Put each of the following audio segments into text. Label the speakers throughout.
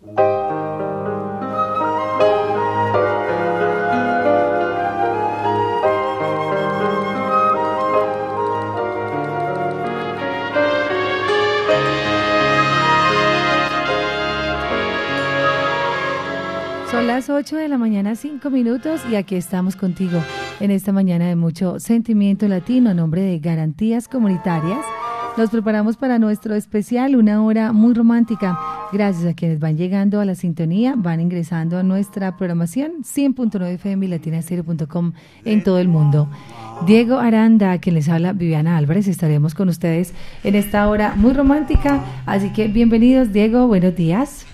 Speaker 1: Son las 8 de la mañana, 5 minutos, y aquí estamos contigo en esta mañana de mucho sentimiento latino a nombre de Garantías Comunitarias. Nos preparamos para nuestro especial, una hora muy romántica. Gracias a quienes van llegando a la sintonía, van ingresando a nuestra programación 100.9 FM y en todo el mundo. Diego Aranda, quien les habla, Viviana Álvarez, estaremos con ustedes en esta hora muy romántica. Así que bienvenidos, Diego, buenos días.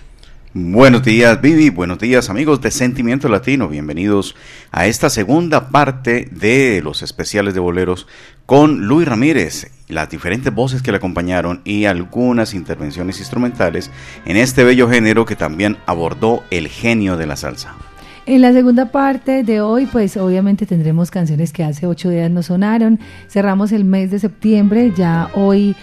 Speaker 2: Buenos días, Vivi. Buenos días, amigos de Sentimiento Latino. Bienvenidos a esta segunda parte de los especiales de boleros con Luis Ramírez, las diferentes voces que le acompañaron y algunas intervenciones instrumentales en este bello género que también abordó el genio de la salsa.
Speaker 1: En la segunda parte de hoy, pues obviamente tendremos canciones que hace ocho días no sonaron. Cerramos el mes de septiembre, ya hoy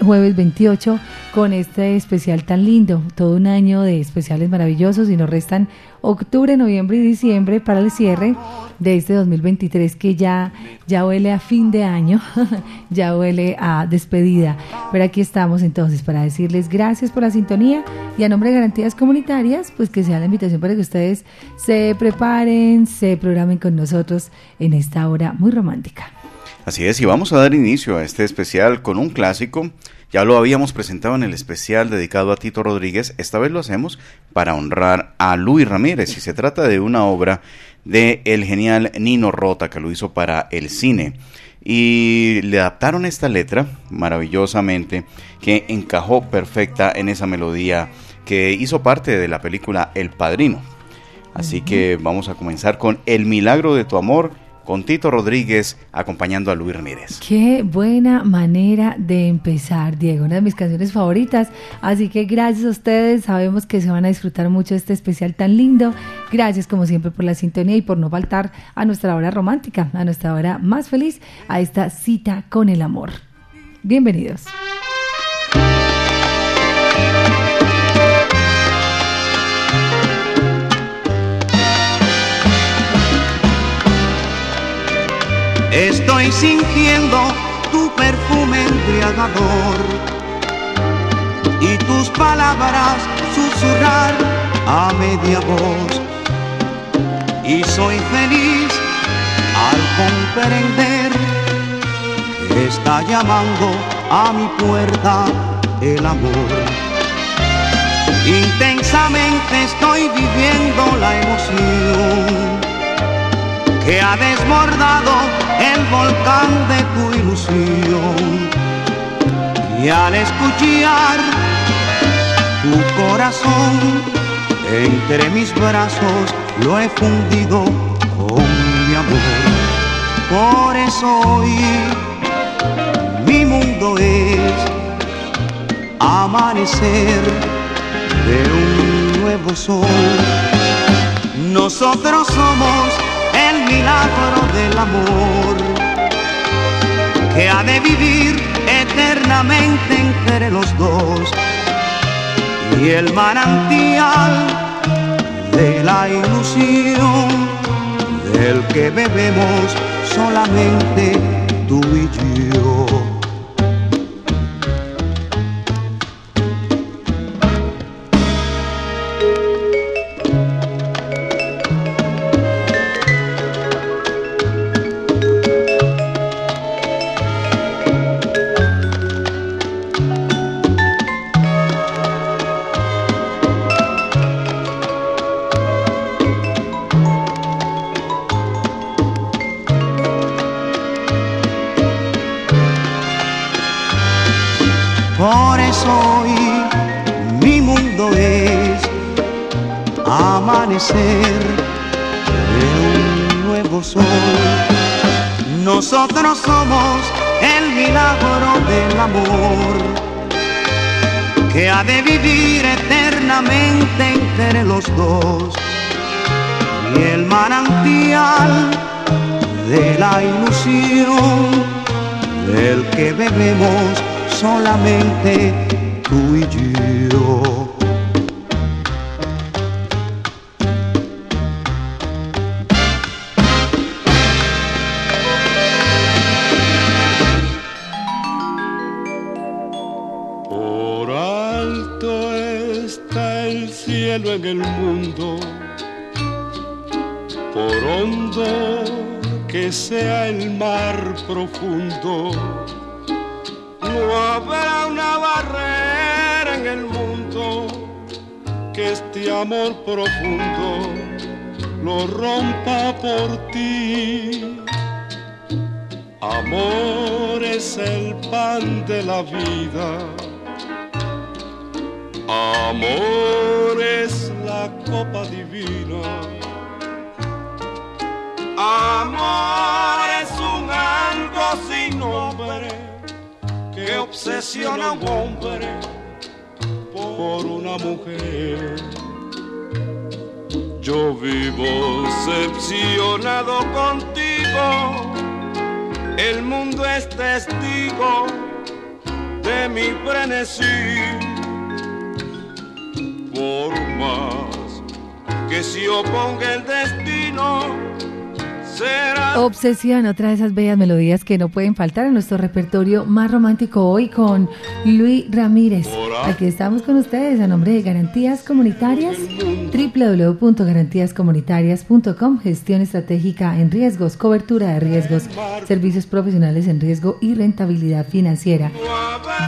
Speaker 1: jueves 28 con este especial tan lindo, todo un año de especiales maravillosos y nos restan octubre, noviembre y diciembre para el cierre de este 2023 que ya, ya huele a fin de año, ya huele a despedida. Pero aquí estamos entonces para decirles gracias por la sintonía y a nombre de Garantías Comunitarias, pues que sea la invitación para que ustedes se preparen, se programen con nosotros en esta hora muy romántica.
Speaker 2: Así es, y vamos a dar inicio a este especial con un clásico. Ya lo habíamos presentado en el especial dedicado a Tito Rodríguez. Esta vez lo hacemos para honrar a Luis Ramírez. Y se trata de una obra de el genial Nino Rota que lo hizo para el cine. Y le adaptaron esta letra maravillosamente que encajó perfecta en esa melodía que hizo parte de la película El Padrino. Así que vamos a comenzar con El Milagro de tu Amor con Tito Rodríguez acompañando a Luis Ramírez.
Speaker 1: Qué buena manera de empezar, Diego, una de mis canciones favoritas. Así que gracias a ustedes, sabemos que se van a disfrutar mucho este especial tan lindo. Gracias como siempre por la sintonía y por no faltar a nuestra hora romántica, a nuestra hora más feliz, a esta cita con el amor. Bienvenidos.
Speaker 3: Estoy sintiendo tu perfume embriagador y tus palabras susurrar a media voz. Y soy feliz al comprender que está llamando a mi puerta el amor. Intensamente estoy viviendo la emoción que ha desbordado el volcán de tu ilusión. Y al escuchar tu corazón entre mis brazos lo he fundido con mi amor. Por eso hoy mi mundo es amanecer de un nuevo sol. Nosotros somos el milagro del amor que ha de vivir eternamente entre los dos y el manantial de la ilusión del que bebemos solamente tú y yo.
Speaker 4: De vivir eternamente entre los dos y el manantial de la ilusión del que bebemos solamente tú y yo.
Speaker 5: En el mundo, por hondo que sea el mar profundo, no habrá una barrera en el mundo que este amor profundo lo rompa por ti. Amor es el pan de la vida. Amor es la copa divina. Amor es un algo sin nombre que obsesiona a un hombre por una mujer. Yo vivo decepcionado contigo, el mundo es testigo de mi frenesí. Por más que se oponga el destino,
Speaker 1: Obsesión, otra de esas bellas melodías que no pueden faltar en nuestro repertorio más romántico hoy con Luis Ramírez. Aquí estamos con ustedes a nombre de Garantías Comunitarias, www.garantíascomunitarias.com, gestión estratégica en riesgos, cobertura de riesgos, servicios profesionales en riesgo y rentabilidad financiera.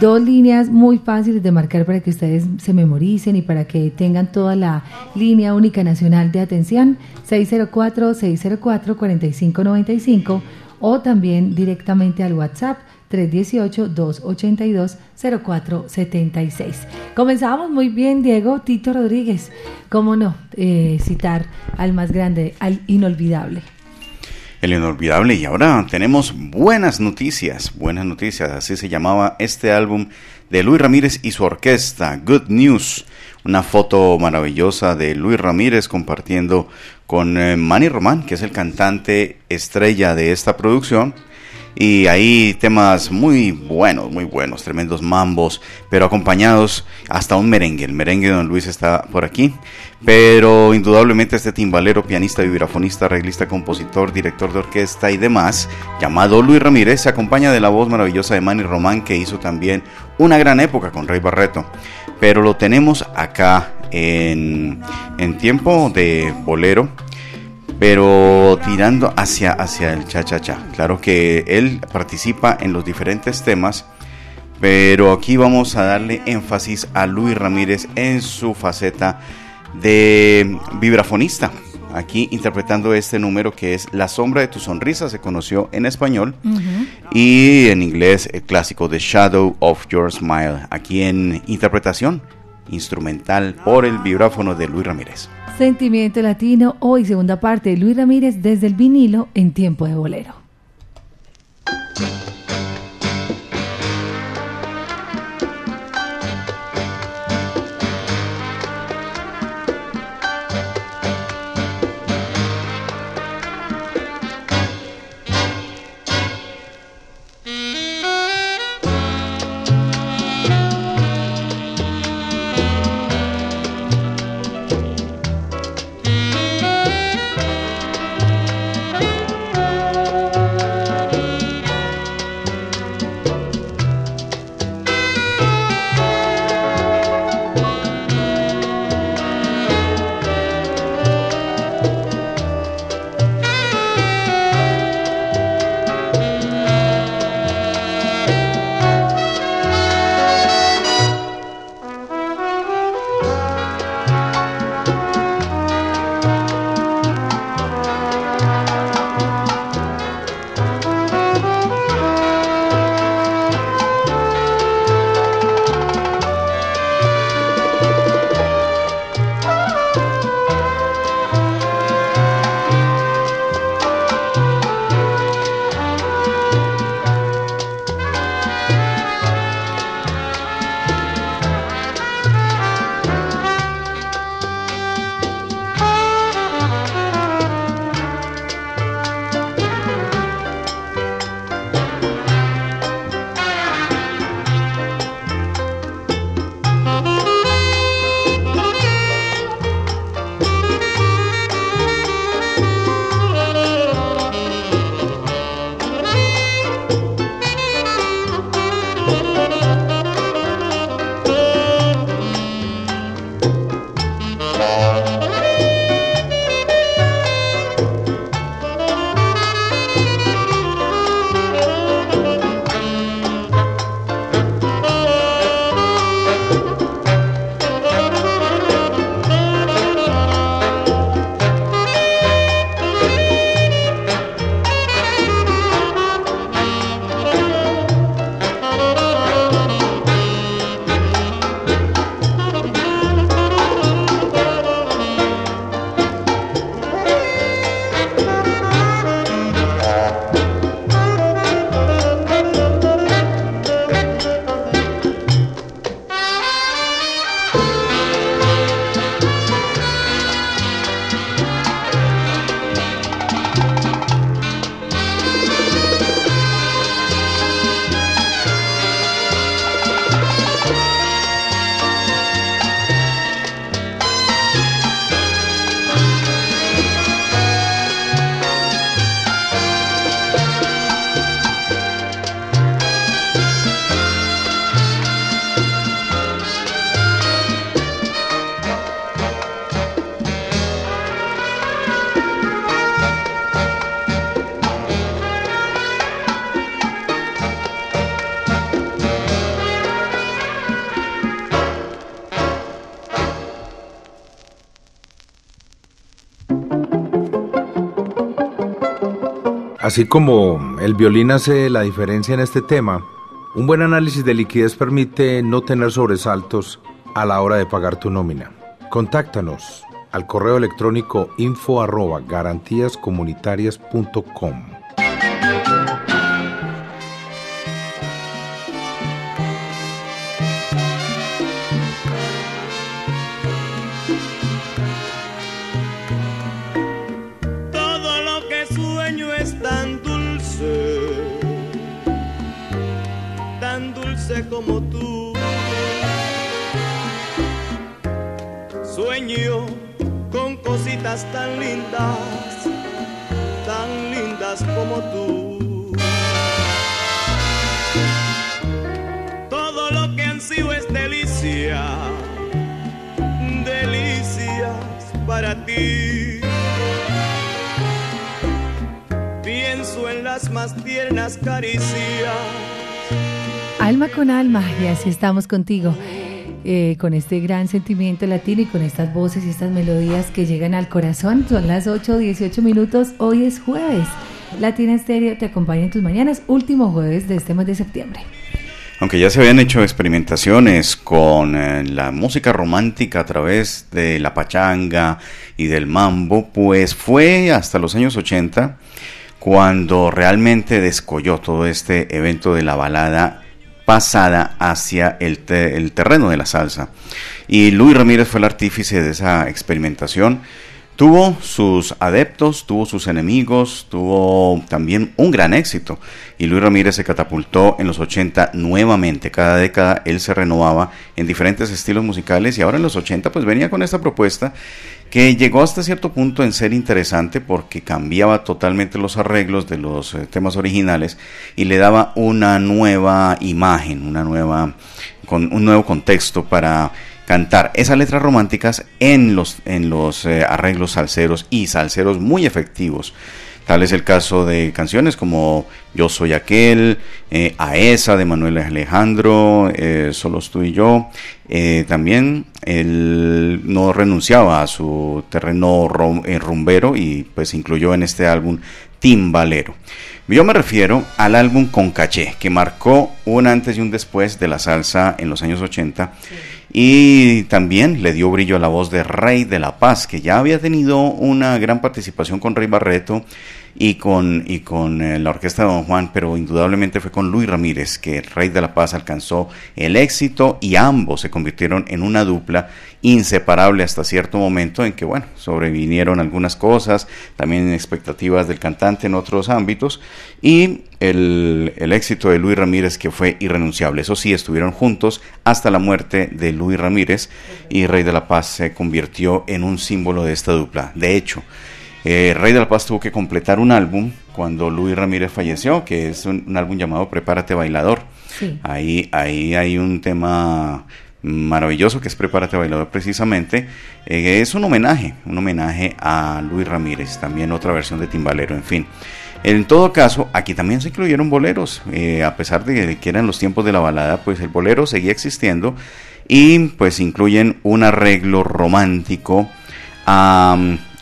Speaker 1: Dos líneas muy fáciles de marcar para que ustedes se memoricen y para que tengan toda la línea única nacional de atención, 604-604-4595 o también directamente al WhatsApp 318-282-0476. Comenzamos muy bien, Diego Tito Rodríguez. ¿Cómo no eh, citar al más grande, al inolvidable?
Speaker 2: El inolvidable. Y ahora tenemos buenas noticias, buenas noticias, así se llamaba este álbum de Luis Ramírez y su orquesta, Good News, una foto maravillosa de Luis Ramírez compartiendo con eh, Manny Román, que es el cantante estrella de esta producción, y ahí temas muy buenos, muy buenos, tremendos mambos, pero acompañados hasta un merengue. El merengue de Don Luis está por aquí, pero indudablemente este timbalero, pianista, vibrafonista, arreglista, compositor, director de orquesta y demás, llamado Luis Ramírez, se acompaña de la voz maravillosa de Manny Román, que hizo también una gran época con Rey Barreto. Pero lo tenemos acá en, en tiempo de bolero pero tirando hacia, hacia el cha-cha-cha. Claro que él participa en los diferentes temas, pero aquí vamos a darle énfasis a Luis Ramírez en su faceta de vibrafonista. Aquí interpretando este número que es La sombra de tu sonrisa, se conoció en español y en inglés el clásico The Shadow of Your Smile, aquí en interpretación instrumental por el vibráfono de Luis Ramírez.
Speaker 1: Sentimiento Latino, hoy segunda parte de Luis Ramírez desde el vinilo en tiempo de bolero.
Speaker 6: Así como el violín hace la diferencia en este tema, un buen análisis de liquidez permite no tener sobresaltos a la hora de pagar tu nómina. Contáctanos al correo electrónico info arroba garantíascomunitarias.com.
Speaker 5: más tiernas caricias.
Speaker 1: Alma con alma, y así estamos contigo. eh, con este gran sentimiento latino y con estas voces y estas melodías que llegan al corazón. Son las 8, 18 minutos. Hoy es jueves. Latina Estéreo te acompaña en tus mañanas, último jueves de este mes de septiembre.
Speaker 2: Aunque ya se habían hecho experimentaciones con eh, la música romántica a través de la pachanga y del mambo, pues fue hasta los años 80 cuando realmente descolló todo este evento de la balada pasada hacia el, el terreno de la salsa. Y Luis Ramírez fue el artífice de esa experimentación. Tuvo sus adeptos, tuvo sus enemigos, tuvo también un gran éxito. Y Luis Ramírez se catapultó en los 80 nuevamente. Cada década él se renovaba en diferentes estilos musicales y ahora en los 80 pues venía con esta propuesta que llegó hasta cierto punto en ser interesante porque cambiaba totalmente los arreglos de los eh, temas originales y le daba una nueva imagen, una nueva con un nuevo contexto para cantar esas letras románticas en los en los eh, arreglos salseros y salseros muy efectivos. Tal es el caso de canciones como Yo soy aquel, eh, A esa de Manuel Alejandro, eh, Solos tú y yo. Eh, también él no renunciaba a su terreno eh, rumbero y pues incluyó en este álbum Timbalero. Yo me refiero al álbum Con Caché, que marcó un antes y un después de la salsa en los años 80 y también le dio brillo a la voz de Rey de la Paz, que ya había tenido una gran participación con Rey Barreto y con, y con eh, la orquesta de Don Juan, pero indudablemente fue con Luis Ramírez que Rey de la Paz alcanzó el éxito y ambos se convirtieron en una dupla inseparable hasta cierto momento en que, bueno, sobrevinieron algunas cosas, también expectativas del cantante en otros ámbitos y el, el éxito de Luis Ramírez que fue irrenunciable. Eso sí, estuvieron juntos hasta la muerte de Luis Ramírez y Rey de la Paz se convirtió en un símbolo de esta dupla. De hecho, eh, Rey de la Paz tuvo que completar un álbum cuando Luis Ramírez falleció, que es un, un álbum llamado Prepárate Bailador.
Speaker 1: Sí.
Speaker 2: Ahí, ahí hay un tema maravilloso que es Prepárate Bailador precisamente. Eh, es un homenaje, un homenaje a Luis Ramírez, también otra versión de Timbalero, en fin. En todo caso, aquí también se incluyeron boleros, eh, a pesar de que eran los tiempos de la balada, pues el bolero seguía existiendo y pues incluyen un arreglo romántico a,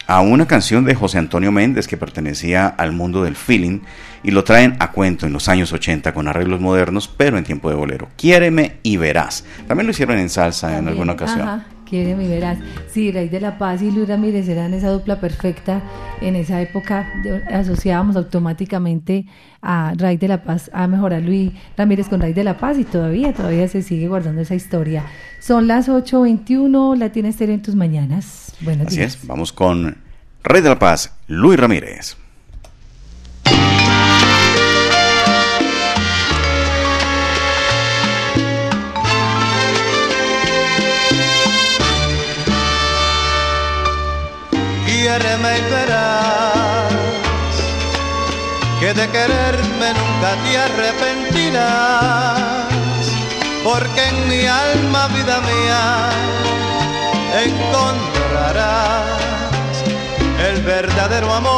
Speaker 2: a una canción de José Antonio Méndez que pertenecía al mundo del feeling y lo traen a cuento en los años 80 con arreglos modernos, pero en tiempo de bolero. Quiéreme y verás. También lo hicieron en salsa en alguna ocasión.
Speaker 1: Ajá, quiere mi verás. Sí, Rey de la Paz y Luis Ramírez eran esa dupla perfecta. En esa época asociábamos automáticamente a Rey de la Paz, a mejorar Luis Ramírez con Rey de la Paz y todavía, todavía se sigue guardando esa historia. Son las 8.21, la tienes en tus mañanas. Buenos
Speaker 2: Así
Speaker 1: días.
Speaker 2: es, vamos con Rey de la Paz, Luis Ramírez.
Speaker 4: Quiéreme y verás que de quererme nunca te arrepentirás, porque en mi alma, vida mía, encontrarás el verdadero amor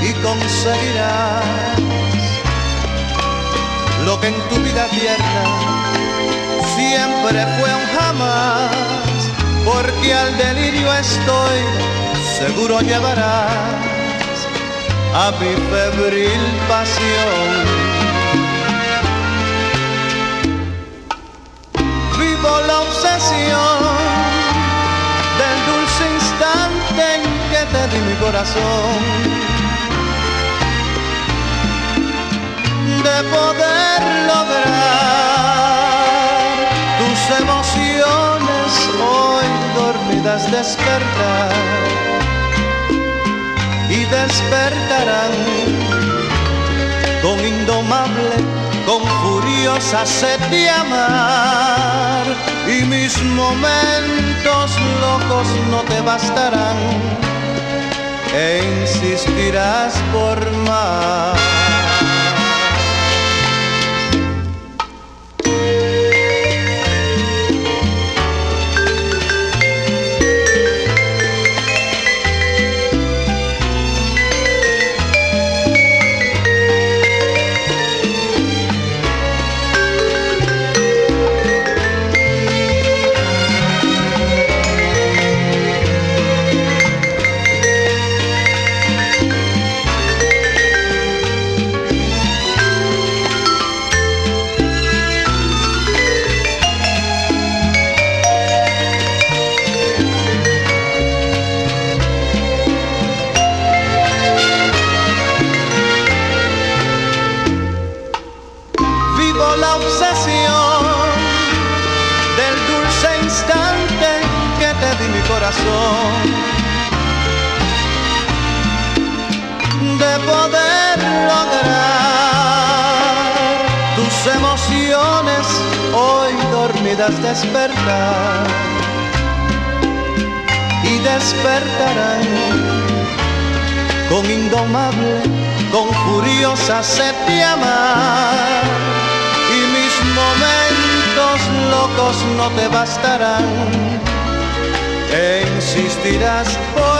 Speaker 4: y conseguirás lo que en tu vida tierna siempre fue un jamás, porque al delirio estoy seguro llevarás a mi febril pasión. Del dulce instante en que te di mi corazón. De poder lograr tus emociones hoy dormidas despertar y despertarán con indomable, con furiosa sed de amar y mis momentos locos no te bastarán e insistirás por más. De poder lograr tus emociones hoy dormidas despertar y despertarán con indomable, con furiosa sed de amar. Y mis momentos locos no te bastarán e insistirás por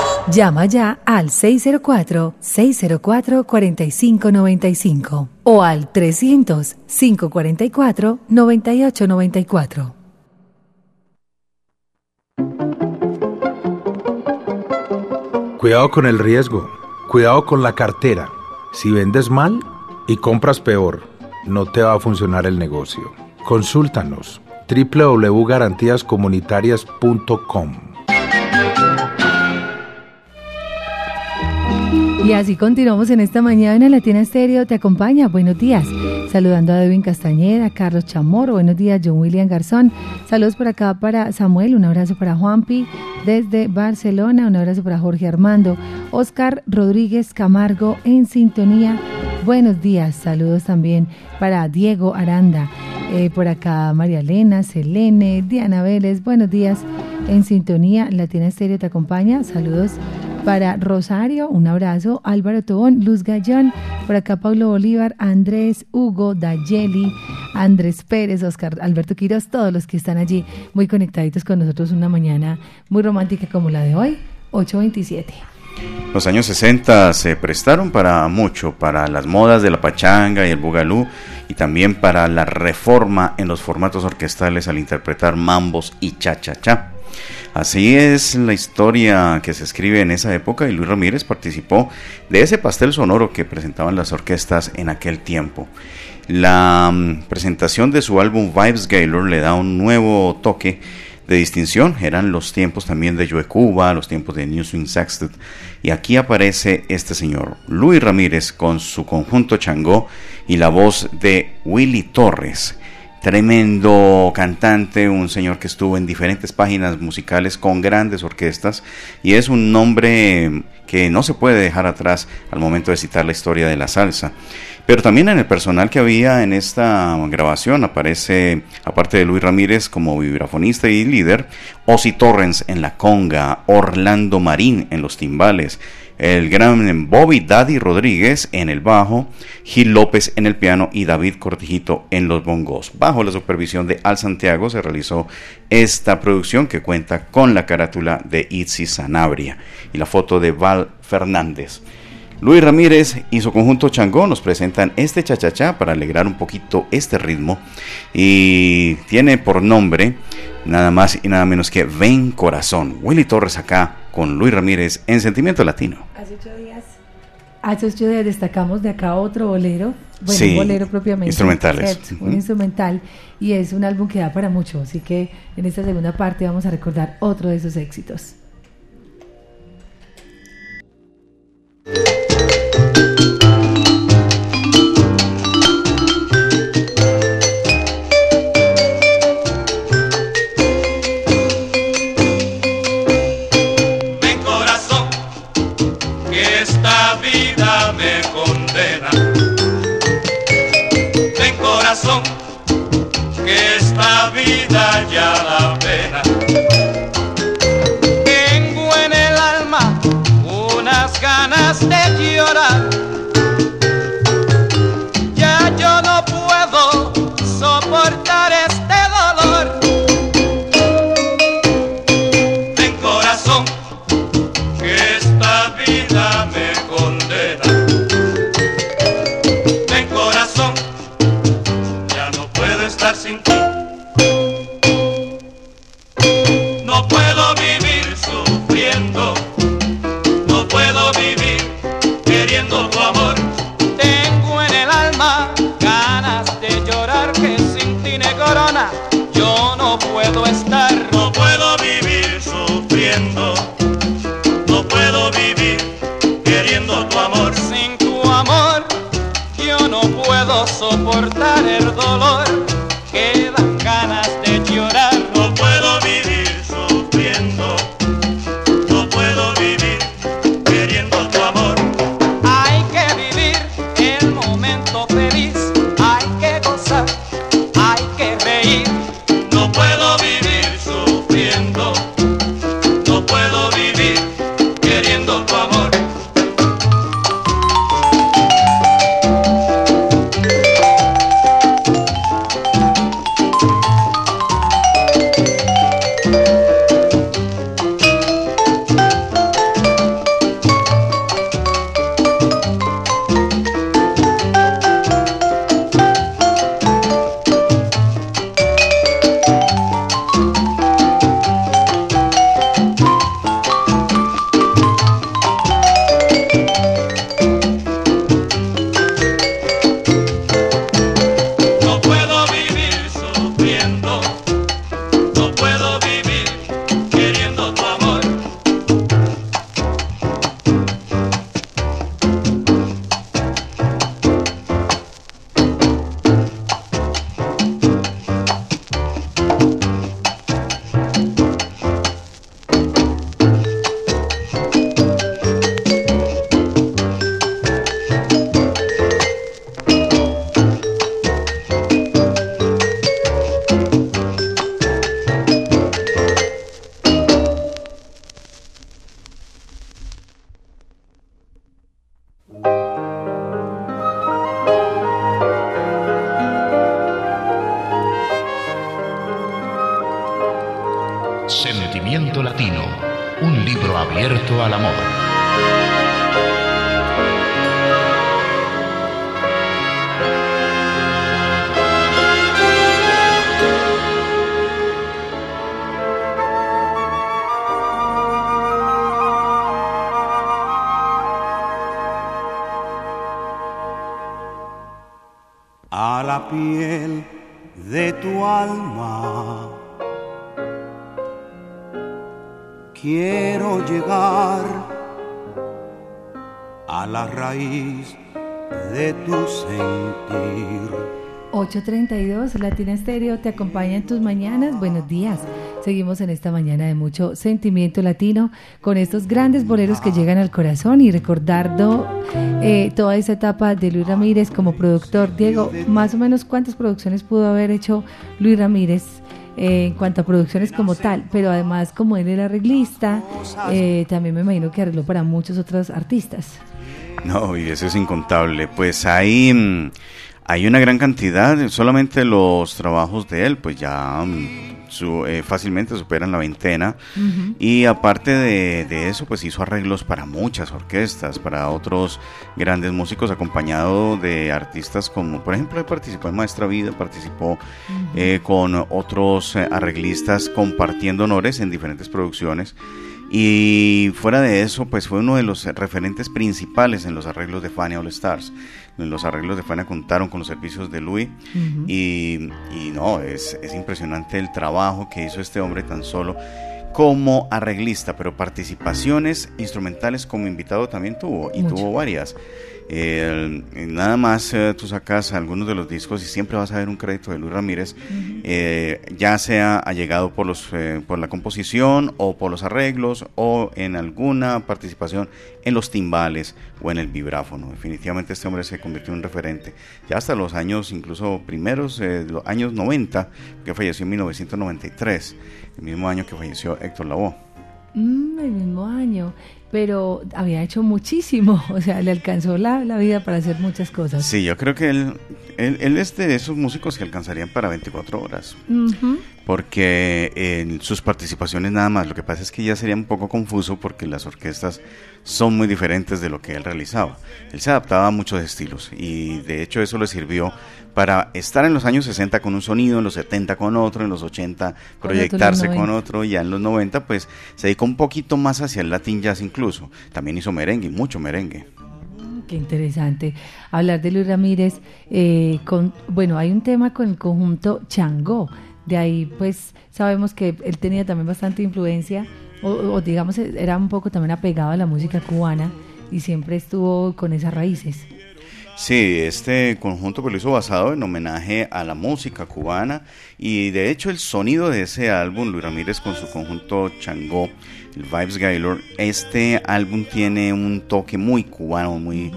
Speaker 7: Llama ya al 604-604-4595 o al 300-544-9894.
Speaker 6: Cuidado con el riesgo, cuidado con la cartera. Si vendes mal y compras peor, no te va a funcionar el negocio. Consúltanos www.garantíascomunitarias.com
Speaker 1: Y así continuamos en esta mañana. Latina Estéreo te acompaña. Buenos días. Saludando a Edwin Castañeda, Carlos Chamorro. Buenos días, John William Garzón. Saludos por acá para Samuel. Un abrazo para Juanpi desde Barcelona. Un abrazo para Jorge Armando. Oscar Rodríguez Camargo en sintonía. Buenos días. Saludos también para Diego Aranda. Eh, por acá María Elena, Selene, Diana Vélez. Buenos días en sintonía. Latina Estéreo te acompaña. Saludos para Rosario, un abrazo. Álvaro Tobón, Luz Gallón. Por acá Pablo Bolívar, Andrés, Hugo, Dayeli, Andrés Pérez, Oscar, Alberto Quiroz, todos los que están allí muy conectaditos con nosotros una mañana muy romántica como la de hoy, 827.
Speaker 2: Los años 60 se prestaron para mucho, para las modas de la pachanga y el bugalú y también para la reforma en los formatos orquestales al interpretar mambos y cha-cha-cha. Así es la historia que se escribe en esa época y Luis Ramírez participó de ese pastel sonoro que presentaban las orquestas en aquel tiempo. La mm, presentación de su álbum Vibes Gaylor le da un nuevo toque de distinción. Eran los tiempos también de Joe Cuba, los tiempos de New Swing Sextet. Y aquí aparece este señor, Luis Ramírez, con su conjunto Changó y la voz de Willy Torres. Tremendo cantante, un señor que estuvo en diferentes páginas musicales con grandes orquestas y es un nombre que no se puede dejar atrás al momento de citar la historia de la salsa. Pero también en el personal que había en esta grabación aparece, aparte de Luis Ramírez como vibrafonista y líder, Ozzy Torrens en la conga, Orlando Marín en los timbales, el gran Bobby Daddy Rodríguez en el bajo, Gil López en el piano y David Cortijito en los bongos. Bajo la supervisión de Al Santiago se realizó esta producción que cuenta con la carátula de Itzi Sanabria y la foto de Val Fernández. Luis Ramírez y su conjunto Changó nos presentan este chachachá para alegrar un poquito este ritmo y tiene por nombre nada más y nada menos que Ven Corazón. Willy Torres acá con Luis Ramírez en Sentimiento Latino.
Speaker 8: Hace ocho días. Hace ocho días destacamos de acá otro bolero, bueno, un bolero propiamente.
Speaker 2: Instrumentales.
Speaker 8: Un instrumental y es un álbum que da para mucho, así que en esta segunda parte vamos a recordar otro de esos éxitos.
Speaker 1: 832 Latina Estéreo te acompaña en tus mañanas. Buenos días. Seguimos en esta mañana de mucho sentimiento latino con estos grandes boleros que llegan al corazón y recordando eh, toda esa etapa de Luis Ramírez como productor. Diego, más o menos cuántas producciones pudo haber hecho Luis Ramírez eh, en cuanto a producciones como tal, pero además como él era arreglista, eh, también me imagino que arregló para muchos otros artistas.
Speaker 2: No, y eso es incontable. Pues hay, mm, hay una gran cantidad, solamente los trabajos de él, pues ya mm, su, eh, fácilmente superan la veintena. Y aparte de, de, eso, pues hizo arreglos para muchas orquestas, para otros grandes músicos, acompañado de artistas como, por ejemplo, participó en Maestra Vida, participó eh, con otros eh, arreglistas compartiendo honores en diferentes producciones. Y fuera de eso, pues fue uno de los referentes principales en los arreglos de Fania All Stars. En los arreglos de Fania contaron con los servicios de Louis y, y, no, es, es impresionante el trabajo que hizo este hombre tan solo como arreglista, pero participaciones instrumentales como invitado también tuvo y tuvo varias. Eh, nada más eh, tú sacas algunos de los discos y siempre vas a ver un crédito de Luis Ramírez, eh, ya sea allegado por, los, eh, por la composición o por los arreglos o en alguna participación en los timbales o en el vibráfono. Definitivamente este hombre se convirtió en un referente. Ya hasta los años, incluso primeros, los años 90, que falleció en 1993, el mismo año que falleció Héctor Lavoe.
Speaker 1: Mm, el mismo año pero había hecho muchísimo, o sea, le alcanzó la, la, vida para hacer muchas cosas.
Speaker 2: Sí, yo creo que él, él, él es de esos músicos que alcanzarían para 24 horas, uh -huh. Porque en sus participaciones nada más, lo que pasa es que ya sería un poco confuso porque las orquestas son muy diferentes de lo que él realizaba. Él se adaptaba a muchos estilos y de hecho eso le sirvió para estar en los años 60 con un sonido, en los 70 con otro, en los 80 proyectarse con otro, y ya en los 90 pues se dedicó un poquito más hacia el Latin Jazz incluso. También hizo merengue, mucho merengue.
Speaker 1: Qué interesante hablar de Luis Ramírez. Eh, con, bueno, hay un tema con el conjunto Changó. De ahí, pues, sabemos que él tenía también bastante influencia, o, o digamos, era un poco también apegado a la música cubana y siempre estuvo con esas raíces.
Speaker 2: Sí, este conjunto pues, lo hizo basado en homenaje a la música cubana y de hecho el sonido de ese álbum, Luis Ramírez con su conjunto Changó, el Vibes Gaylor, este álbum tiene un toque muy cubano, muy,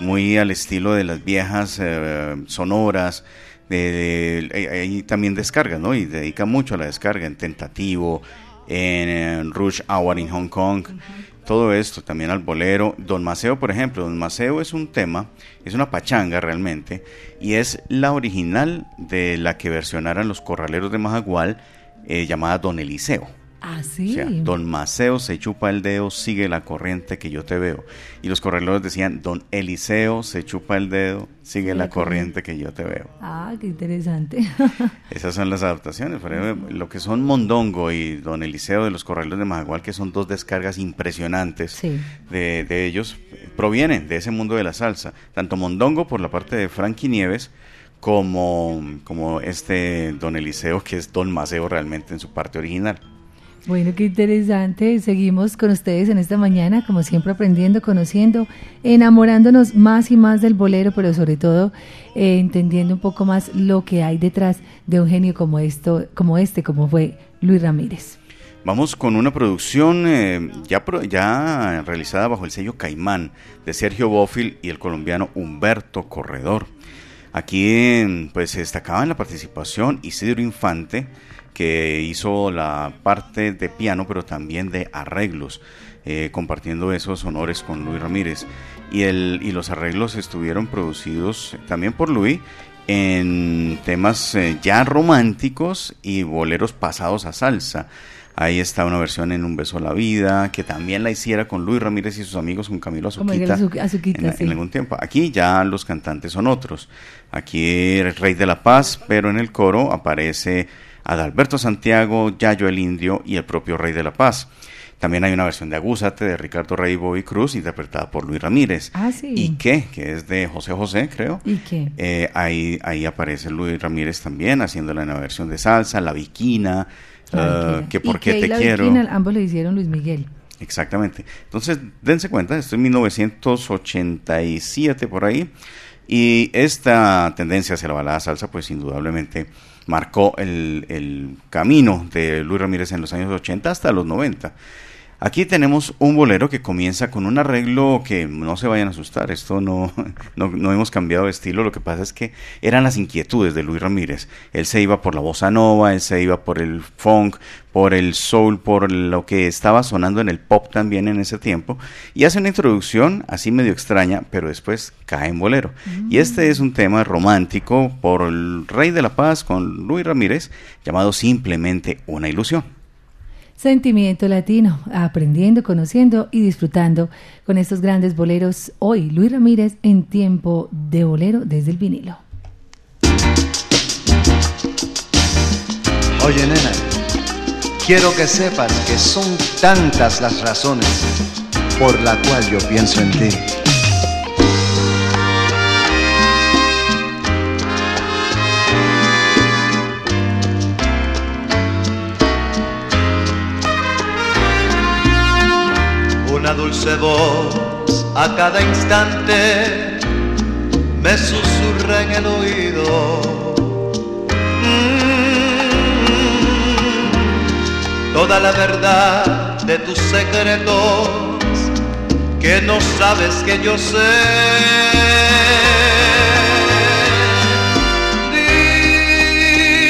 Speaker 2: muy al estilo de las viejas eh, sonoras, ahí también descarga, ¿no? Y dedica mucho a la descarga en Tentativo, en, Rush Hour en Hong Kong. Uh -huh todo esto, también al bolero. Don Maceo, por ejemplo, Don Maceo es un tema, es una pachanga realmente, y es la original de la que versionaran los corraleros de Majagual, eh, llamada Don Eliseo.
Speaker 1: Ah, sí.
Speaker 2: O sea, don Maceo se chupa el dedo, sigue la corriente que yo te veo. Y los corredores decían, don Eliseo se chupa el dedo, sigue la corriente que yo te veo.
Speaker 1: Ah, qué interesante.
Speaker 2: Esas son las adaptaciones. Lo que son Mondongo y don Eliseo de los corredores de Majagual, que son dos descargas impresionantes
Speaker 1: sí.
Speaker 2: de, de ellos, provienen de ese mundo de la salsa. Tanto Mondongo por la parte de Frankie Nieves, como, como este don Eliseo, que es don Maceo realmente en su parte original.
Speaker 1: Bueno, qué interesante. Seguimos con ustedes en esta mañana, como siempre, aprendiendo, conociendo, enamorándonos más y más del bolero, pero sobre todo eh, entendiendo un poco más lo que hay detrás de un genio como esto, como este, como fue Luis Ramírez.
Speaker 2: Vamos con una producción eh, ya, ya realizada bajo el sello Caimán de Sergio Bófil y el colombiano Humberto Corredor. Aquí pues se destacaba en la participación Isidro Infante, que hizo la parte de piano, pero también de arreglos, eh, compartiendo esos honores con Luis Ramírez. Y, el, y los arreglos estuvieron producidos también por Luis en temas eh, ya románticos y boleros pasados a salsa. Ahí está una versión en Un beso a la vida, que también la hiciera con Luis Ramírez y sus amigos, con Camilo Azuquita,
Speaker 1: Azuquita
Speaker 2: en,
Speaker 1: sí.
Speaker 2: en, algún tiempo. Aquí ya los cantantes son otros. Aquí el Rey de la Paz, pero en el coro aparece Adalberto Santiago, Yayo el Indio y el propio Rey de la Paz. También hay una versión de Agúzate de Ricardo Rey y Cruz, interpretada por Luis Ramírez.
Speaker 1: Ah, sí.
Speaker 2: ¿Y qué? Que es de José José, creo.
Speaker 1: ¿Y qué?
Speaker 2: Eh, ahí, ahí aparece Luis Ramírez también, haciéndola en la versión de salsa, La Viquina, uh, que por
Speaker 1: Y
Speaker 2: qué
Speaker 1: Kay
Speaker 2: te
Speaker 1: la
Speaker 2: quiero.
Speaker 1: Viquina, ambos le hicieron Luis Miguel.
Speaker 2: Exactamente. Entonces, dense cuenta, esto es 1987 por ahí. Y esta tendencia hacia la balada salsa, pues indudablemente marcó el, el camino de Luis Ramírez en los años 80 hasta los 90. Aquí tenemos un bolero que comienza con un arreglo que no se vayan a asustar, esto no, no, no hemos cambiado de estilo, lo que pasa es que eran las inquietudes de Luis Ramírez. Él se iba por la bossa nova, él se iba por el funk, por el soul, por lo que estaba sonando en el pop también en ese tiempo, y hace una introducción así medio extraña, pero después cae en bolero. Y este es un tema romántico por el Rey de la Paz con Luis Ramírez, llamado simplemente Una ilusión.
Speaker 1: Sentimiento latino, aprendiendo, conociendo y disfrutando con estos grandes boleros. Hoy Luis Ramírez en tiempo de bolero desde el vinilo.
Speaker 4: Oye, nena, quiero que sepas que son tantas las razones por la cual yo pienso en ti. Una dulce voz a cada instante me susurra en el oído. Mm, toda la verdad de tus secretos que no sabes que yo sé.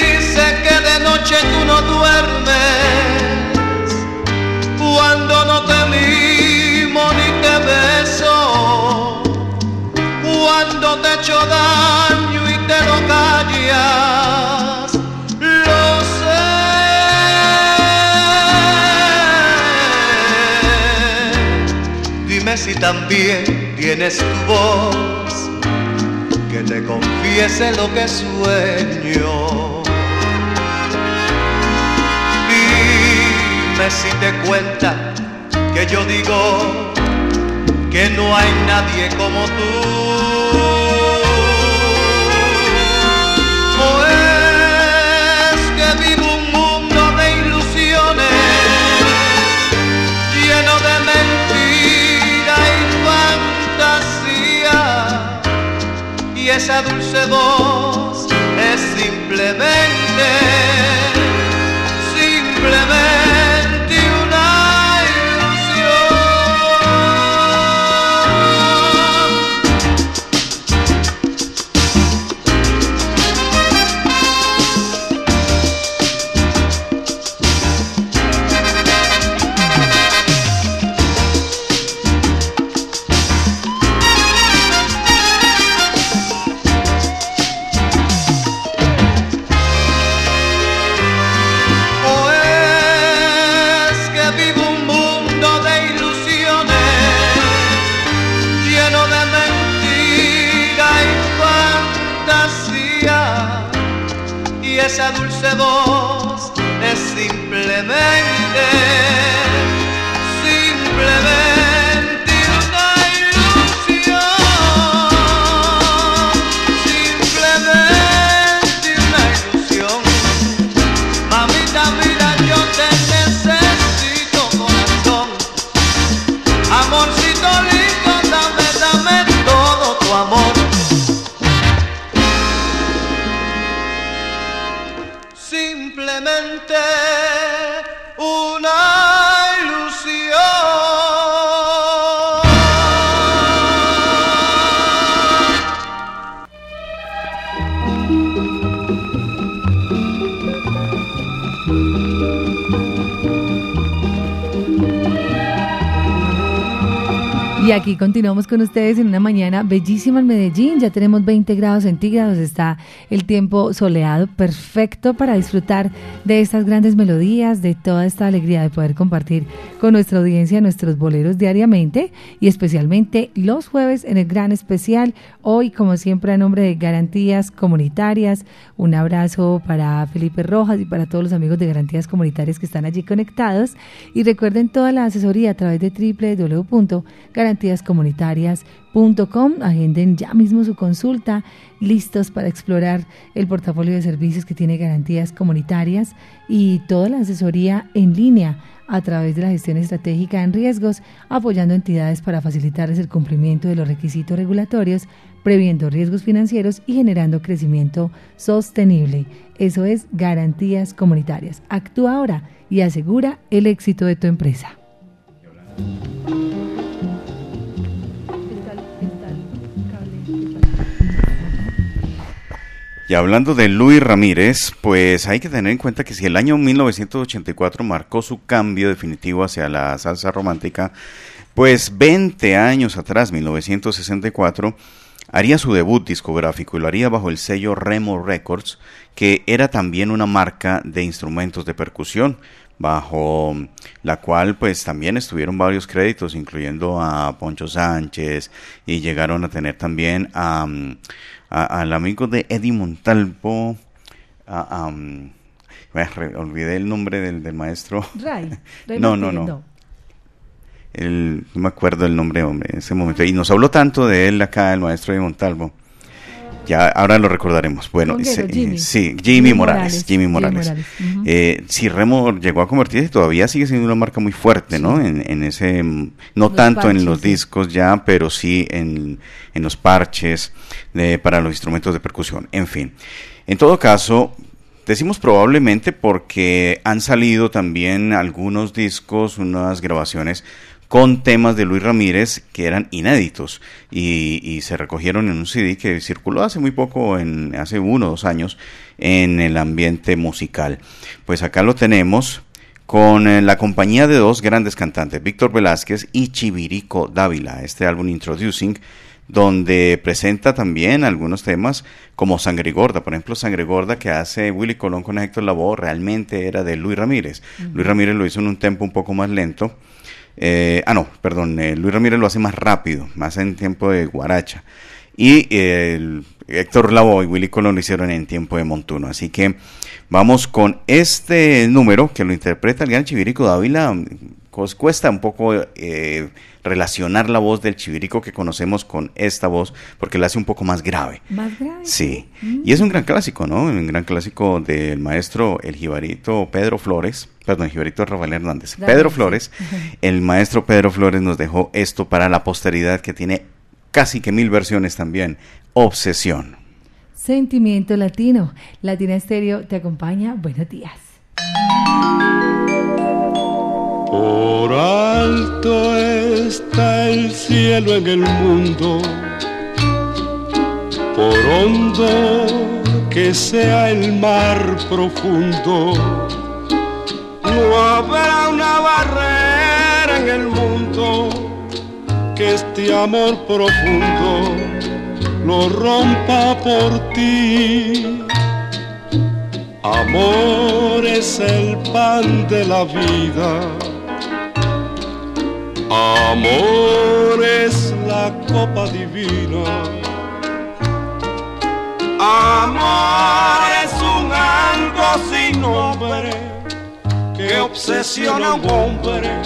Speaker 4: Dice que de noche tú no duermes cuando no te mimo cuando te echo daño y te lo callas, lo sé. Dime si también tienes tu voz, que te confiese lo que sueño. Dime si te cuenta que yo digo que no hay nadie como tú. Esa dulce voz es simplemente Y
Speaker 1: aquí continuamos con ustedes en una mañana bellísima en Medellín. Ya tenemos 20 grados centígrados. Está el tiempo soleado, perfecto para disfrutar de estas grandes melodías, de toda esta alegría de poder compartir con nuestra audiencia nuestros boleros diariamente y especialmente los jueves en el gran especial. Hoy, como siempre, a nombre de Garantías Comunitarias, un abrazo para Felipe Rojas y para todos los amigos de Garantías Comunitarias que están allí conectados. Y recuerden toda la asesoría a través de www.garantías garantíascomunitarias.com. Agenden ya mismo su consulta, listos para explorar el portafolio de servicios que tiene Garantías Comunitarias y toda la asesoría en línea a través de la gestión estratégica en riesgos, apoyando entidades para facilitarles el cumplimiento de los requisitos regulatorios, previendo riesgos financieros y generando crecimiento sostenible. Eso es Garantías Comunitarias. Actúa ahora y asegura el éxito de tu empresa.
Speaker 2: Y hablando de Luis Ramírez, pues hay que tener en cuenta que si el año 1984 marcó su cambio definitivo hacia la salsa romántica, pues 20 años atrás, 1964, haría su debut discográfico y lo haría bajo el sello Remo Records, que era también una marca de instrumentos de percusión, bajo la cual pues también estuvieron varios créditos, incluyendo a Poncho Sánchez, y llegaron a tener también a al amigo de Eddie Montalvo, olvidé el nombre del, maestro.
Speaker 1: Ray,
Speaker 2: no, no, no, no. me acuerdo el nombre, hombre, en ese momento. Y nos habló tanto de él acá, el maestro Eddie Montalvo. Ya, ahora lo recordaremos. Bueno,
Speaker 1: Jimmy.
Speaker 2: sí, Jimmy, Morales, Jimmy Morales. Eh, si Remo llegó a convertirse, todavía sigue siendo una marca muy fuerte, ¿no? En, ese, no tanto en los discos ya, pero sí en, en los parches para los instrumentos de percusión. En fin, en todo caso, Decimos probablemente porque han salido también algunos discos, unas grabaciones con temas de Luis Ramírez que eran inéditos y, se recogieron en un CD que circuló hace muy poco, en, hace uno o dos años, en el ambiente musical. Pues acá lo tenemos con eh, la compañía de dos grandes cantantes, Víctor Velázquez y Chivirico Dávila, este álbum Introducing, donde presenta también algunos temas como Sangre Gorda, por ejemplo, Sangre Gorda que hace Willy Colón con Héctor Lavoe realmente era de Luis Ramírez. Luis Ramírez lo hizo en un tempo un poco más lento eh, ah, no, perdón, eh, Luis Ramírez lo hace más rápido, más en tiempo de guaracha. Y eh, Héctor Lavoe y Willy Colón lo hicieron en tiempo de montuno. Así que vamos con este número que lo interpreta el gran Chivirico Dávila. Cuesta un poco relacionar la voz del chivirico que conocemos con esta voz porque la hace un poco más grave.
Speaker 1: Más grave.
Speaker 2: Sí. Mm. Y es un gran clásico, ¿no? Un gran clásico del maestro el jibarito Pedro Flores, perdón, el jibarito Rafael Hernández. Pedro Flores, el maestro Pedro Flores nos dejó esto para la posteridad que tiene casi que mil versiones también. Obsesión.
Speaker 1: Sentimiento latino. Latina Estéreo te acompaña. Buenos días.
Speaker 5: Por alto está el cielo en el mundo, por hondo que sea el mar profundo, no habrá una barrera en el mundo que este amor profundo lo rompa por ti. Amor es el pan de la vida Amor es la copa divina. Amor es un algo sin nombre que obsesiona a un hombre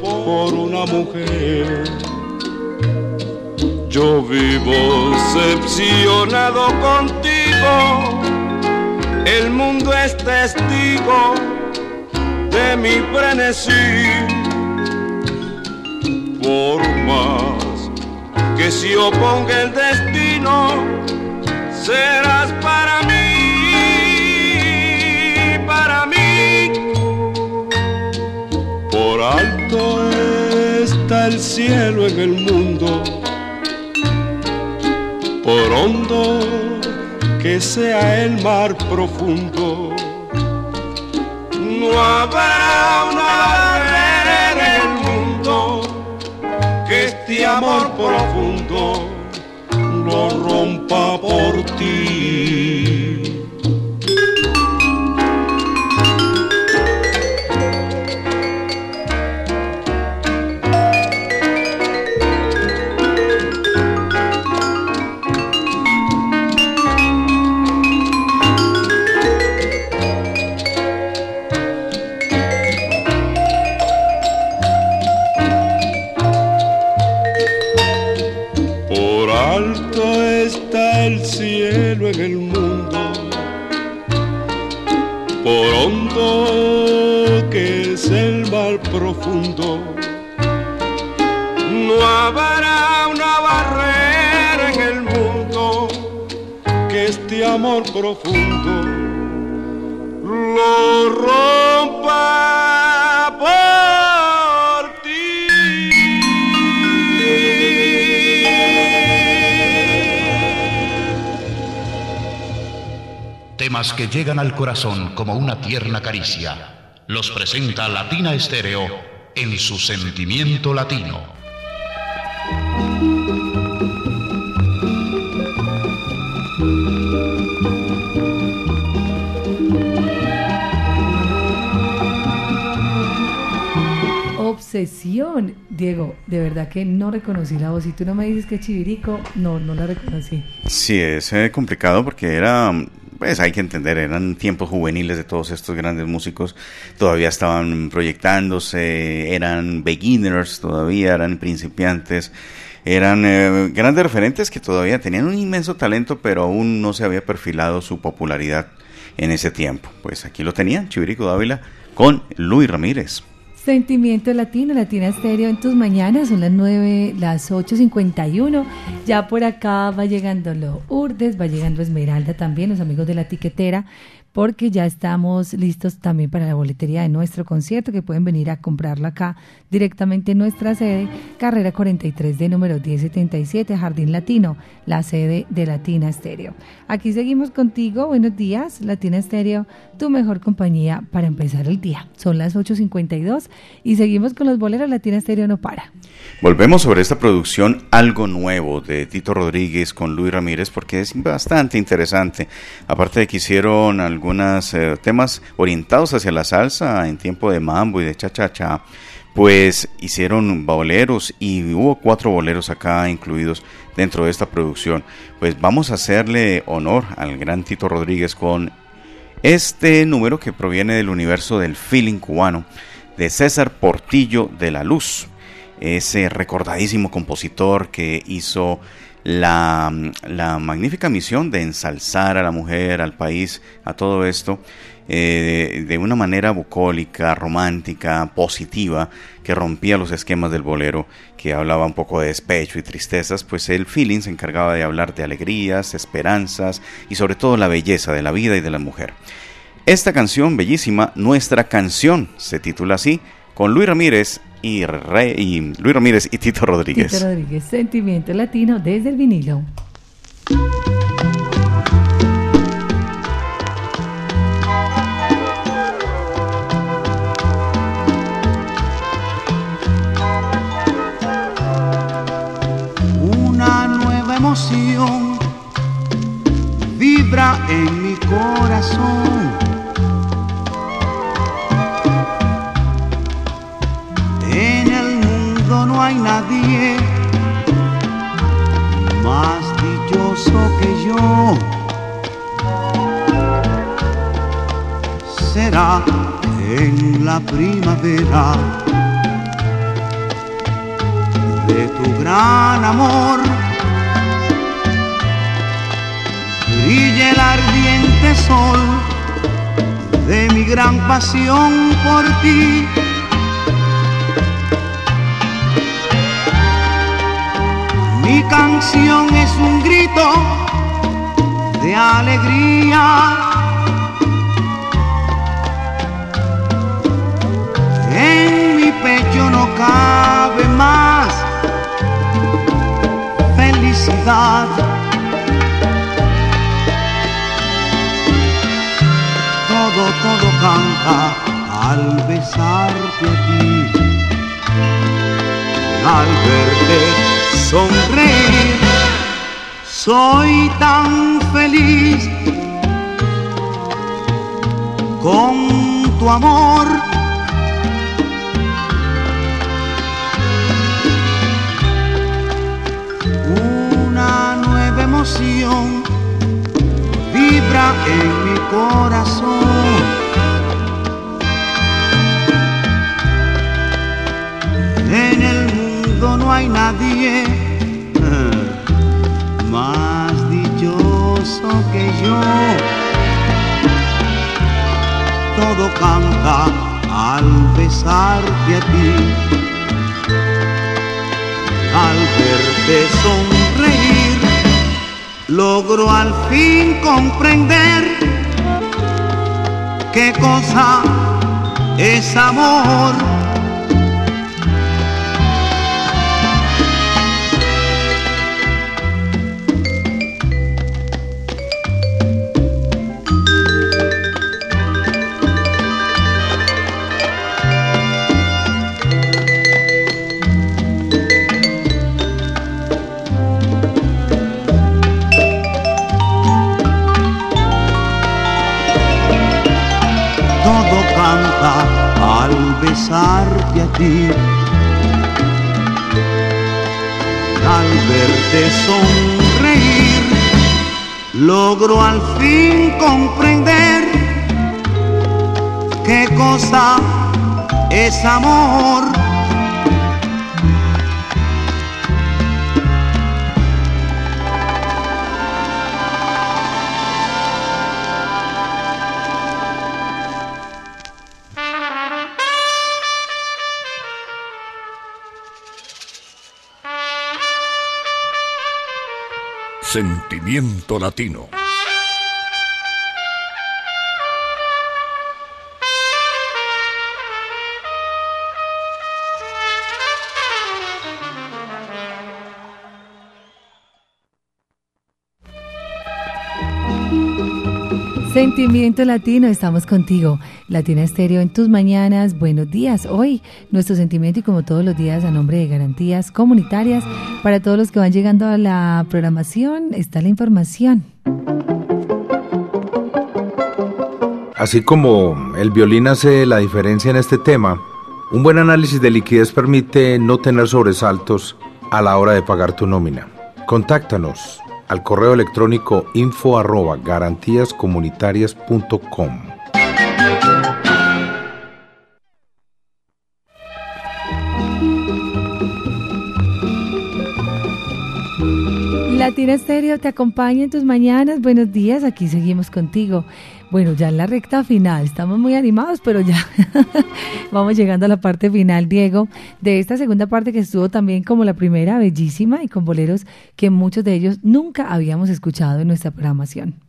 Speaker 5: por una mujer. Yo vivo decepcionado contigo, el mundo es testigo de mi frenesí por más que si oponga el destino, serás para mí, para mí. Por alto está el cielo en el mundo, por hondo que sea el mar profundo. No habrá profundo lo rompa por ti. Profundo lo rompa por ti.
Speaker 9: Temas que llegan al corazón como una tierna caricia los presenta Latina Estéreo en su sentimiento latino.
Speaker 1: Obsesión. Diego, de verdad que no reconocí la voz. Si tú no me dices que Chivirico, no, no la reconocí.
Speaker 2: Sí, es eh, complicado porque era pues hay que entender, eran tiempos juveniles de todos estos grandes músicos, todavía estaban proyectándose, eran beginners todavía, eran principiantes, eran eh, grandes referentes que todavía tenían un inmenso talento, pero aún no se había perfilado su popularidad en ese tiempo. Pues aquí lo tenían, Chivirico Dávila, con Luis Ramírez.
Speaker 1: Sentimiento Latino, Latina Estéreo en tus mañanas, son las 9, las 8.51. Ya por acá va llegando lo Urdes, va llegando Esmeralda también, los amigos de la tiquetera porque ya estamos listos también para la boletería de nuestro concierto, que pueden venir a comprarlo acá directamente en nuestra sede, carrera 43 de número 1077, Jardín Latino, la sede de Latina Estéreo. Aquí seguimos contigo, buenos días, Latina Estéreo, tu mejor compañía para empezar el día. Son las 8.52 y seguimos con los boleros, Latina Estéreo no para.
Speaker 2: Volvemos sobre esta producción Algo Nuevo de Tito Rodríguez con Luis Ramírez porque es bastante interesante. Aparte de que hicieron algunos eh, temas orientados hacia la salsa en tiempo de mambo y de cha-cha-cha, pues hicieron boleros y hubo cuatro boleros acá incluidos dentro de esta producción. Pues vamos a hacerle honor al gran Tito Rodríguez con este número que proviene del universo del feeling cubano de César Portillo de la Luz ese recordadísimo compositor que hizo la, magnífica misión de ensalzar a la mujer, al país, a todo esto, eh, de una manera bucólica, romántica, positiva, que rompía los esquemas del bolero, que hablaba un poco de despecho y tristezas, pues el feeling se encargaba de hablar de alegrías, esperanzas y sobre todo la belleza de la vida y de la mujer. Esta canción bellísima, Nuestra canción, se titula así, con Luis Ramírez y, Luis Ramírez y Tito Rodríguez.
Speaker 1: Tito Rodríguez, Sentimiento Latino desde el vinilo.
Speaker 3: Una nueva emoción vibra en mi corazón hay nadie más dichoso que yo. Será en la primavera de tu gran amor. Brille el ardiente sol de mi gran pasión por ti Mi canción es un grito de alegría. En mi pecho no cabe más felicidad. Todo, todo canta al besarte a ti, al verte sonreír. Soy tan feliz con tu amor. Una nueva emoción vibra en mi corazón. En el mundo no hay nadie Todo canta al besarte a ti, al verte sonreír logro al fin comprender qué cosa es amor. A ti. Al verte sonreír, logro al fin comprender qué cosa es amor.
Speaker 10: Sentimiento latino.
Speaker 1: Sentimiento Latino, estamos contigo. Latina Estéreo en tus mañanas. Buenos días. Hoy nuestro sentimiento y como todos los días a nombre de Garantías Comunitarias, para todos los que van llegando a la programación, está la información.
Speaker 6: Así como el violín hace la diferencia en este tema, un buen análisis de liquidez permite no tener sobresaltos a la hora de pagar tu nómina. Contáctanos al correo electrónico info arroba garantíascomunitarias.com.
Speaker 1: Latina Estéreo te acompaña en tus mañanas. Buenos días, aquí seguimos contigo. Bueno, ya en la recta final, estamos muy animados, pero ya vamos llegando a la parte final, Diego, de esta segunda parte que estuvo también como la primera, bellísima y con boleros que muchos de ellos nunca habíamos escuchado en nuestra programación.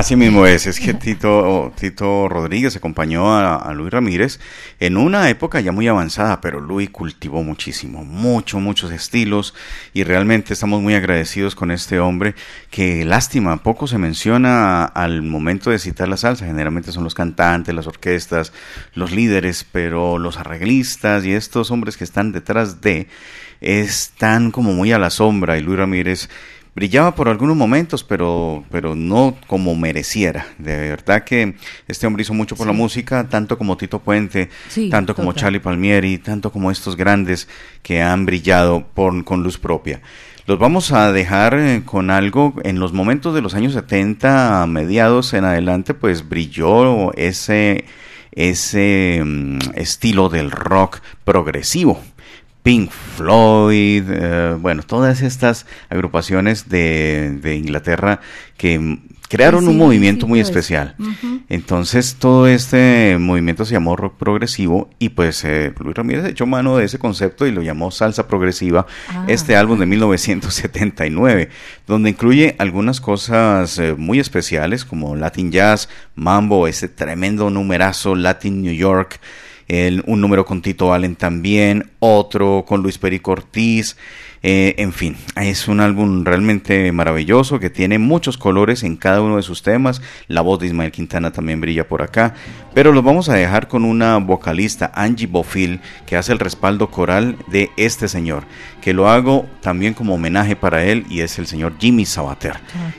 Speaker 2: Así mismo es, es que Tito, Tito Rodríguez acompañó a, a, Luis Ramírez en una época ya muy avanzada, pero Luis cultivó muchísimo, mucho, muchos estilos y realmente estamos muy agradecidos con este hombre que lástima, poco se menciona al momento de citar la salsa, generalmente son los cantantes, las orquestas, los líderes, pero los arreglistas y estos hombres que están detrás de están como muy a la sombra y Luis Ramírez brillaba por algunos momentos, pero, pero no como mereciera. De verdad que este hombre hizo mucho por la música, tanto como Tito Puente,
Speaker 1: Sí,
Speaker 2: tanto como
Speaker 1: total.
Speaker 2: Charlie Palmieri, tanto como estos grandes que han brillado por, con luz propia. Los vamos a dejar eh, con algo, en los momentos de los años 70, a mediados en adelante, pues brilló ese, ese mm, estilo del rock progresivo. Pink Floyd, eh, bueno, todas estas agrupaciones de, de Inglaterra que crearon
Speaker 1: Sí,
Speaker 2: un movimiento
Speaker 1: sí,
Speaker 2: muy
Speaker 1: pues.
Speaker 2: especial. Entonces todo este movimiento se llamó rock progresivo y pues eh, Luis Ramírez echó mano de ese concepto y lo llamó salsa progresiva,
Speaker 1: Ah.
Speaker 2: este álbum de 1979, donde incluye algunas cosas eh, muy especiales como Latin Jazz, Mambo, ese tremendo numerazo Latin New York el- un número con Tito Allen también, otro con Luis Perico Ortiz, eh, en fin, es un álbum realmente maravilloso que tiene muchos colores en cada uno de sus temas. La voz de Ismael Quintana también brilla por acá. Pero los vamos a dejar con una vocalista, Angie Bofil, que hace el respaldo coral de este señor. Que lo hago también como homenaje para él y es el señor Jimmy Sabater,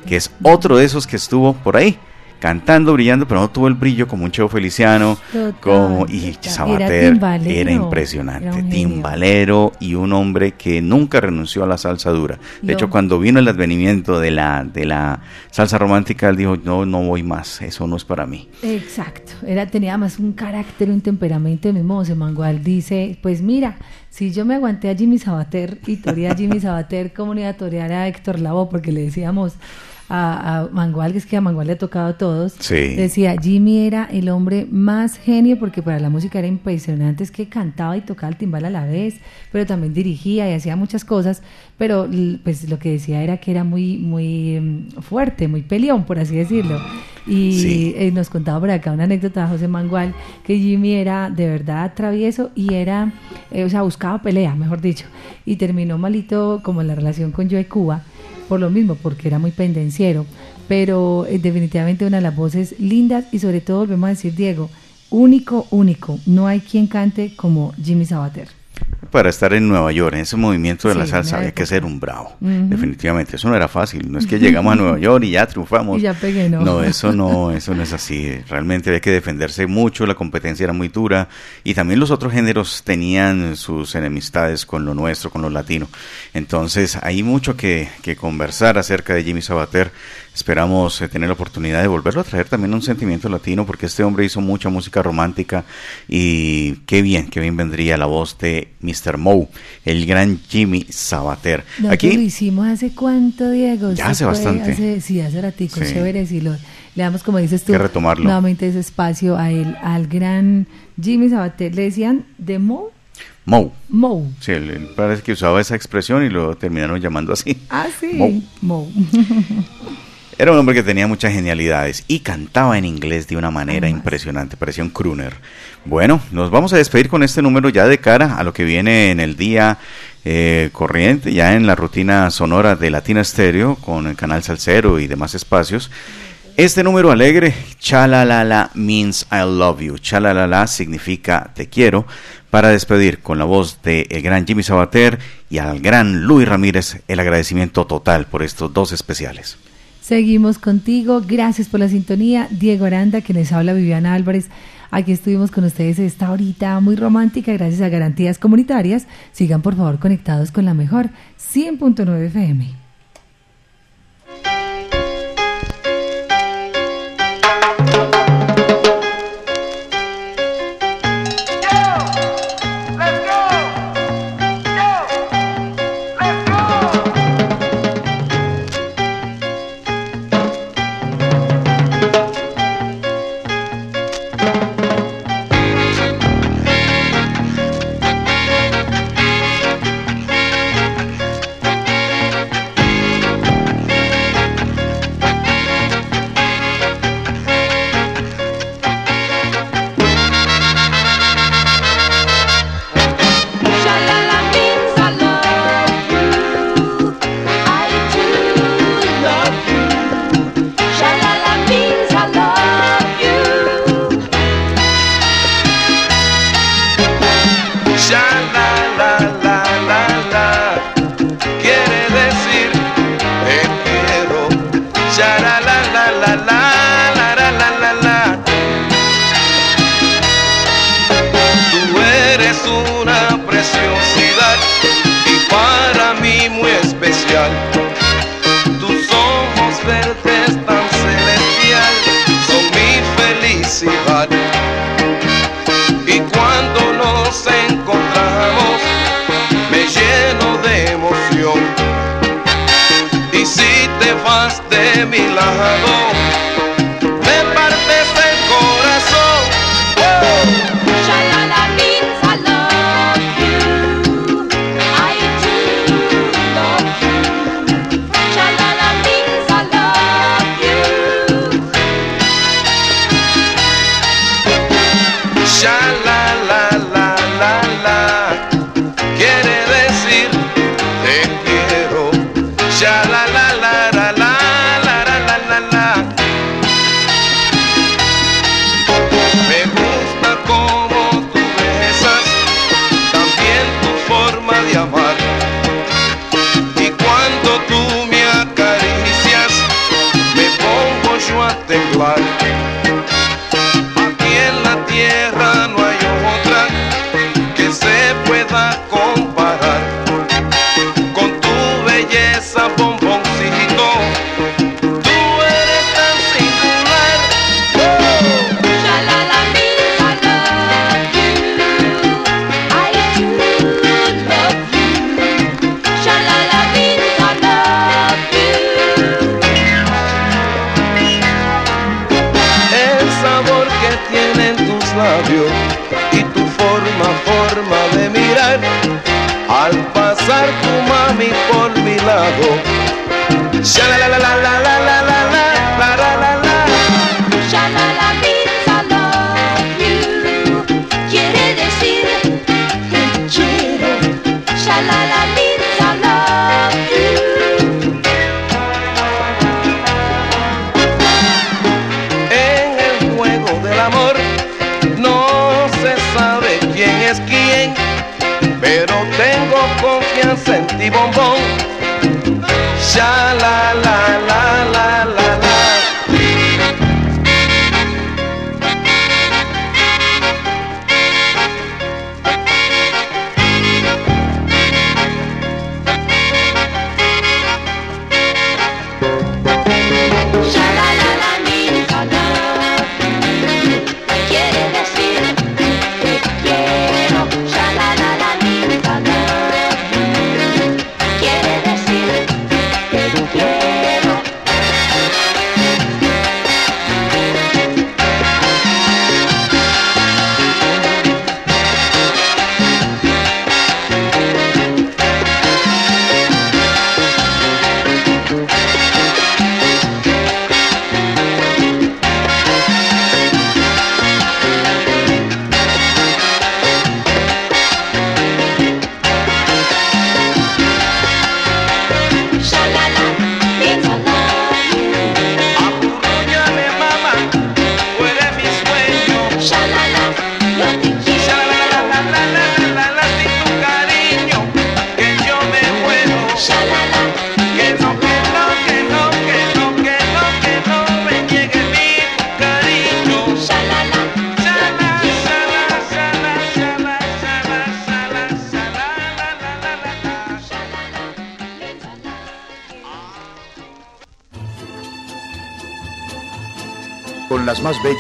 Speaker 2: que es otro de esos que estuvo por ahí. Cantando, brillando, pero no tuvo el brillo como un Cheo Feliciano,
Speaker 1: Total,
Speaker 2: como y
Speaker 1: total.
Speaker 2: Sabater
Speaker 1: Era timbalero,
Speaker 2: era impresionante,
Speaker 1: era
Speaker 2: timbalero y un hombre que nunca renunció a la salsa dura. De
Speaker 1: Yo-
Speaker 2: hecho, cuando vino el advenimiento de la, de la salsa romántica, él dijo, no, no voy más, eso no es para mí.
Speaker 1: Exacto, era, tenía más un carácter, un temperamento, mismo José Mangual dice, pues mira, si yo me aguanté a Jimmy Sabater y toreé a Jimmy Sabater, ¿cómo no iba a torear a Héctor Lavoe? Porque le decíamos a, a Mangual, que es que a Mangual le ha tocado a todos,
Speaker 2: Sí.
Speaker 1: decía, Jimmy era el hombre más genio porque para la música era impresionante, es que cantaba y tocaba el timbal a la vez, pero también dirigía y hacía muchas cosas, pero pues lo que decía era que era muy, muy mm, fuerte, muy peleón, por así decirlo. Y
Speaker 2: Sí.
Speaker 1: eh, nos contaba por acá una anécdota de José Mangual, que Jimmy era de verdad travieso y era, eh, o sea, buscaba pelea, mejor dicho, y terminó malito como la relación con Joe Cuba, por lo mismo, porque era muy pendenciero, pero eh, definitivamente una de las voces lindas y sobre todo, volvemos a decir, Diego, único, único, no hay quien cante como Jimmy Sabater.
Speaker 2: Para estar en Nueva York, en ese movimiento de la salsa, había que ser un bravo. Definitivamente, eso no era fácil. No es que llegamos a Nueva York y ya triunfamos.
Speaker 1: Y ya pegué, ¿no?
Speaker 2: No, eso no, eso no es así. Realmente había que defenderse mucho, la competencia era muy dura y también los otros géneros tenían sus enemistades con lo nuestro, con lo latino. Entonces hay mucho que, que conversar acerca de Jimmy Sabater. Esperamos eh, tener la oportunidad de volverlo a traer también un sentimiento latino porque este hombre hizo mucha música romántica y qué bien, qué bien vendría la voz de Mr. Moe, el gran Jimmy Sabater.
Speaker 1: Nosotros lo
Speaker 2: Aquí
Speaker 1: hicimos hace cuánto, Diego.
Speaker 2: Ya hace bastante.
Speaker 1: hace- sí, hace ratico,
Speaker 2: Sí.
Speaker 1: chévere. Sí, lo, le damos, como dices tú,
Speaker 2: Que retomarlo.
Speaker 1: nuevamente ese espacio a él, al gran Jimmy Sabater. Le decían de Mo,
Speaker 2: Moe.
Speaker 1: Mo.
Speaker 2: Sí, él, él parece que usaba esa expresión y lo terminaron llamando así.
Speaker 1: Ah, sí.
Speaker 2: Mo.
Speaker 1: Mo.
Speaker 2: Era un hombre que tenía muchas genialidades y cantaba en inglés de una manera impresionante, parecía un crooner. Bueno, nos vamos a despedir con este número ya de cara a lo que viene en el día eh, corriente, ya en la rutina sonora de Latina Stereo con el canal Salcero y demás espacios. Este número alegre, Chalalala means I love you. Chalalala significa te quiero. Para despedir con la voz del gran Jimmy Sabater y al gran Luis Ramírez, el agradecimiento total por estos dos especiales.
Speaker 1: Seguimos contigo. Gracias por la sintonía. Diego Aranda, que les habla Viviana Álvarez. Aquí estuvimos con ustedes esta horita muy romántica, gracias a Garantías Comunitarias. Sigan por favor conectados con la mejor 100.9 FM.